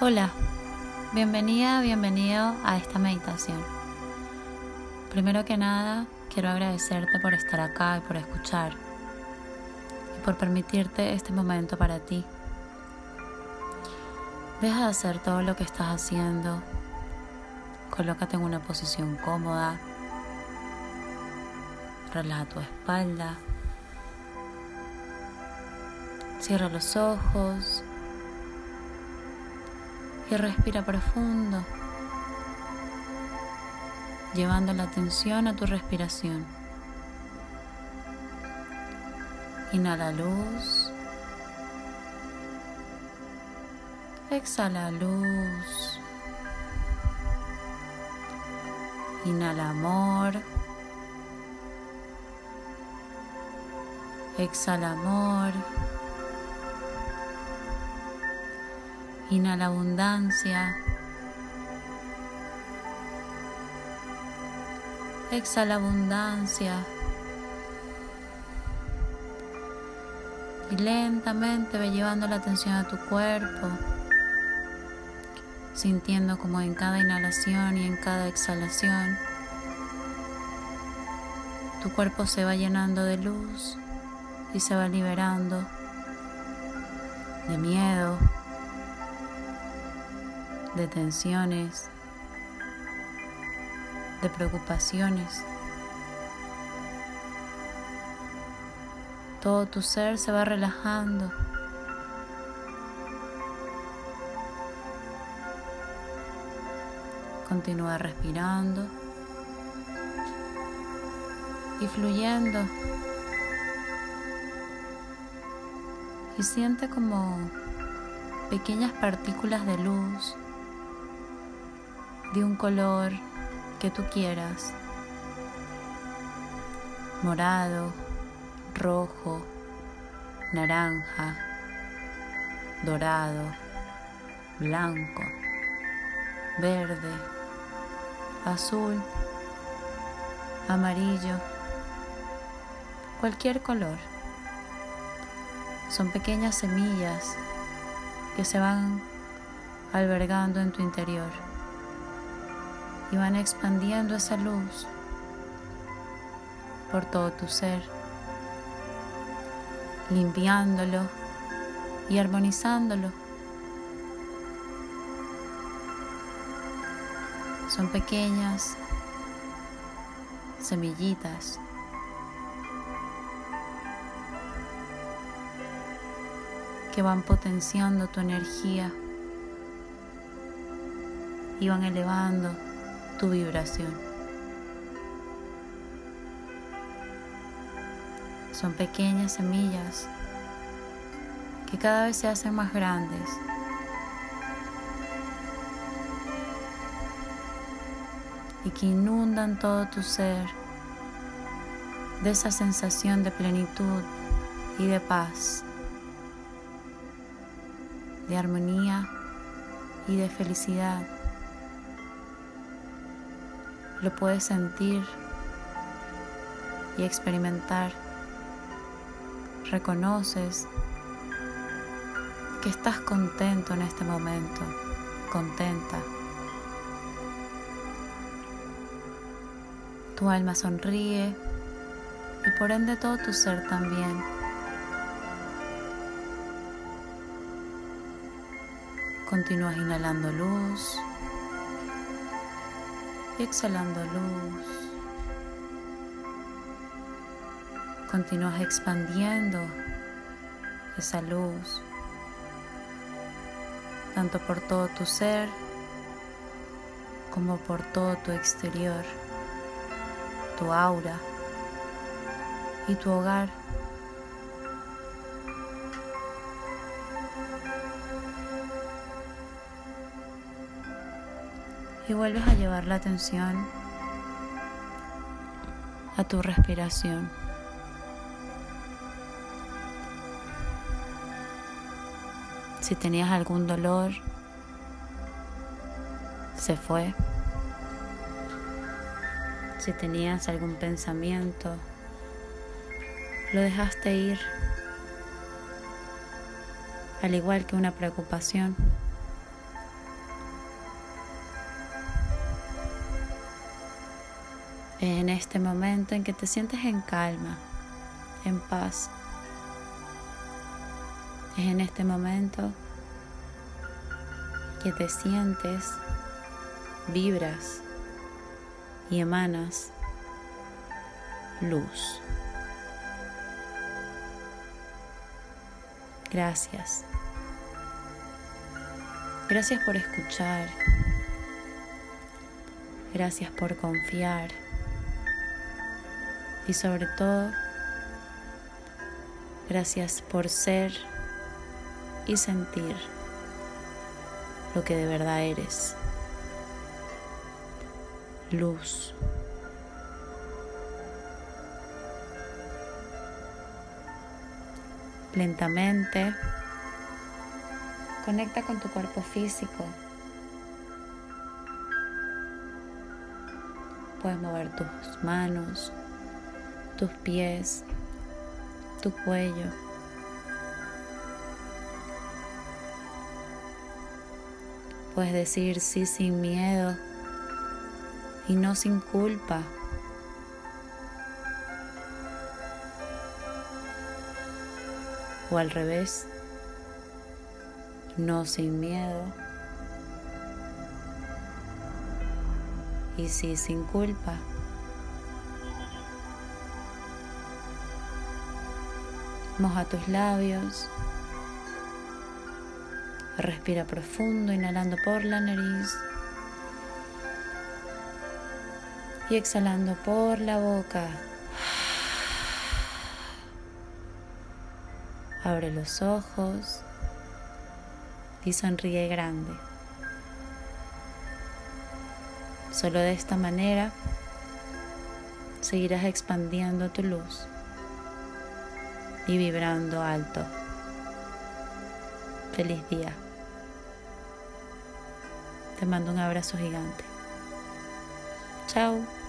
Hola, bienvenida, bienvenido a esta meditación. Primero que nada, quiero agradecerte por estar acá y por escuchar y por permitirte este momento para ti. Deja de hacer todo lo que estás haciendo. Colócate en una posición cómoda. Relaja tu espalda. Cierra los ojos respira profundo, llevando la atención a tu respiración. Inhala luz. Exhala luz. Inhala amor. Exhala amor. Inhala abundancia. Exhala abundancia. Y lentamente ve llevando la atención a tu cuerpo, sintiendo como en cada inhalación y en cada exhalación tu cuerpo se va llenando de luz y se va liberando de miedo, de tensiones, de preocupaciones. Todo tu ser se va relajando. Continúa respirando y fluyendo. Y siente como pequeñas partículas de luz de un color que tú quieras. Morado, rojo, naranja, dorado, blanco, verde, azul, amarillo, cualquier color. Son pequeñas semillas que se van albergando en tu interior y van expandiendo esa luz por todo tu ser, limpiándolo y armonizándolo. Son pequeñas semillitas que van potenciando tu energía y van elevando tu vibración. Son pequeñas semillas que cada vez se hacen más grandes. y que inundan todo tu ser de esa sensación de plenitud y de paz, de armonía y de felicidad lo puedes sentir y experimentar. Reconoces que estás contento en este momento, contenta. Tu alma sonríe y por ende todo tu ser también. Continúas inhalando luz exhalando luz. Continúas expandiendo esa luz, tanto por todo tu ser como por todo tu exterior, tu aura y tu hogar. Y vuelves a llevar la atención a tu respiración. Si tenías algún dolor, se fue. Si tenías algún pensamiento, lo dejaste ir. Al igual que una preocupación, Es en este momento en que te sientes en calma, en paz. Es en este momento que te sientes, vibras y emanas luz. Gracias. Gracias por escuchar. Gracias por confiar. Y sobre todo, gracias por ser y sentir lo que de verdad eres. Luz. Lentamente, conecta con tu cuerpo físico. Puedes mover tus manos, tus pies, tu cuello. Puedes decir sí sin miedo y no sin culpa. O al revés, no sin miedo y sí sin culpa. Moja tus labios. Respira profundo, inhalando por la nariz y exhalando por la boca. Abre los ojos y sonríe grande. Solo de esta manera seguirás expandiendo tu luz y vibrando alto. Feliz día. Te mando un abrazo gigante. Chao.